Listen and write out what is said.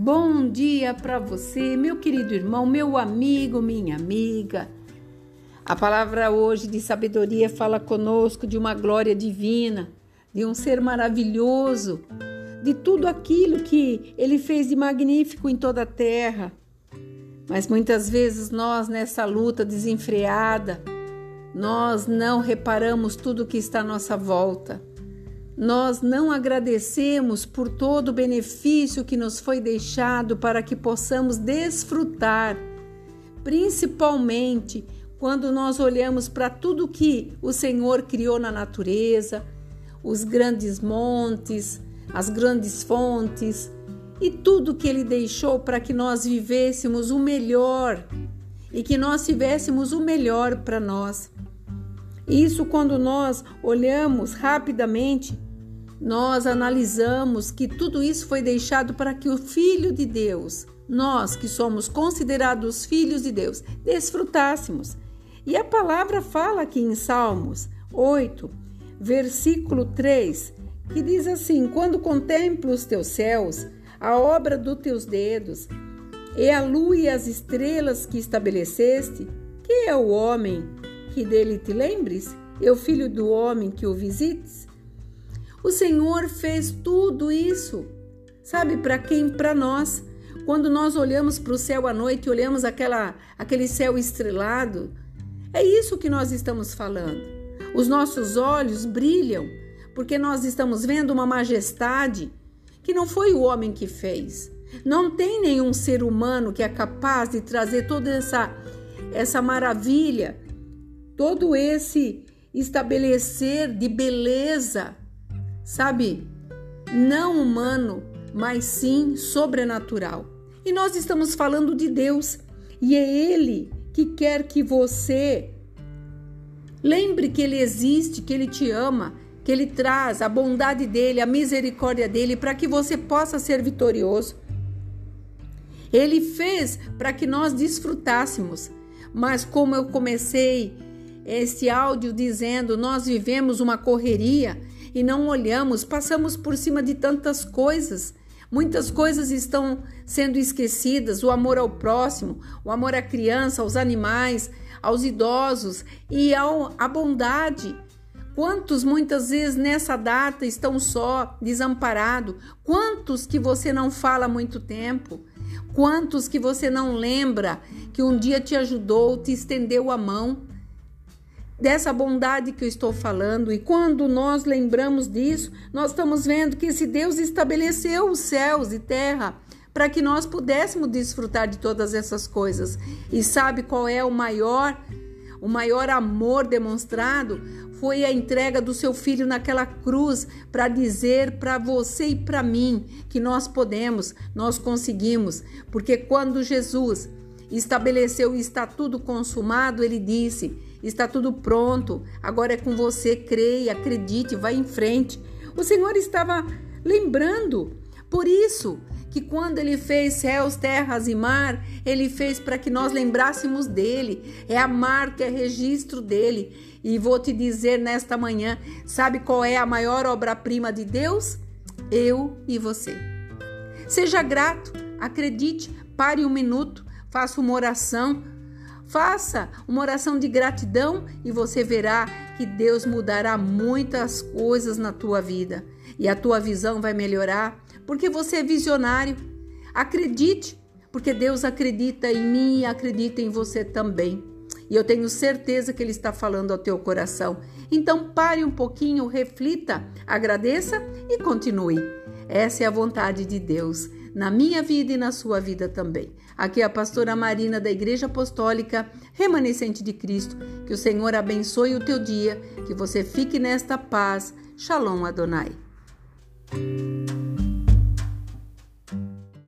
bom dia para você, meu querido irmão, meu amigo, minha amiga. A palavra hoje de sabedoria fala conosco de uma glória divina, de um ser maravilhoso, de tudo aquilo que ele fez de magnífico em toda a terra. Mas muitas vezes nós, nessa luta desenfreada, nós não reparamos tudo que está à nossa volta nós não agradecemos por todo o benefício que nos foi deixado para que possamos desfrutar, principalmente quando nós olhamos para tudo que o Senhor criou na natureza, os grandes montes, as grandes fontes e tudo que Ele deixou para que nós vivêssemos o melhor e que nós tivéssemos o melhor para nós. Isso quando nós olhamos rapidamente nós analisamos que tudo isso foi deixado para que o Filho de Deus, nós que somos considerados filhos de Deus, desfrutássemos. E a palavra fala aqui em Salmos 8, versículo 3, que diz assim: Quando contemplo os teus céus, a obra dos teus dedos, e a lua e as estrelas que estabeleceste, que é o homem que dele te lembres? E o filho do homem que o visites? O Senhor fez tudo isso. Sabe para quem? Para nós. Quando nós olhamos para o céu à noite olhamos aquela, aquele céu estrelado, é isso que nós estamos falando. Os nossos olhos brilham porque nós estamos vendo uma majestade que não foi o homem que fez. Não tem nenhum ser humano que é capaz de trazer toda essa essa maravilha, todo esse estabelecer de beleza sabe? Não humano, mas sim sobrenatural. E nós estamos falando de Deus, e é Ele que quer que você lembre que Ele existe, que Ele te ama, que Ele traz a bondade dele, a misericórdia dele, para que você possa ser vitorioso. Ele fez para que nós desfrutássemos, mas como eu comecei esse áudio dizendo, nós vivemos uma correria e não olhamos, passamos por cima de tantas coisas. Muitas coisas estão sendo esquecidas: o amor ao próximo, o amor à criança, aos animais, aos idosos e ao, a bondade. Quantos muitas vezes nessa data estão só, desamparados? Quantos que você não fala há muito tempo? Quantos que você não lembra que um dia te ajudou, te estendeu a mão? Dessa bondade que eu estou falando. E quando nós lembramos disso, nós estamos vendo que esse Deus estabeleceu os céus e terra para que nós pudéssemos desfrutar de todas essas coisas. E sabe qual é o maior o maior amor demonstrado foi a entrega do seu filho naquela cruz para dizer para você e para mim que nós podemos, nós conseguimos, porque quando Jesus estabeleceu o estatuto consumado, ele disse: Está tudo pronto, agora é com você. Creia, acredite, vá em frente. O Senhor estava lembrando. Por isso que quando ele fez céus, terras e mar, ele fez para que nós lembrássemos dele. É a marca, é registro dele. E vou te dizer nesta manhã, sabe qual é a maior obra-prima de Deus? Eu e você. Seja grato, acredite, pare um minuto, faça uma oração, Faça uma oração de gratidão e você verá que Deus mudará muitas coisas na tua vida e a tua visão vai melhorar, porque você é visionário. Acredite, porque Deus acredita em mim e acredita em você também. E eu tenho certeza que Ele está falando ao teu coração. Então pare um pouquinho, reflita, agradeça e continue. Essa é a vontade de Deus na minha vida e na sua vida também. Aqui é a pastora Marina da Igreja Apostólica Remanescente de Cristo. Que o Senhor abençoe o teu dia, que você fique nesta paz. Shalom Adonai.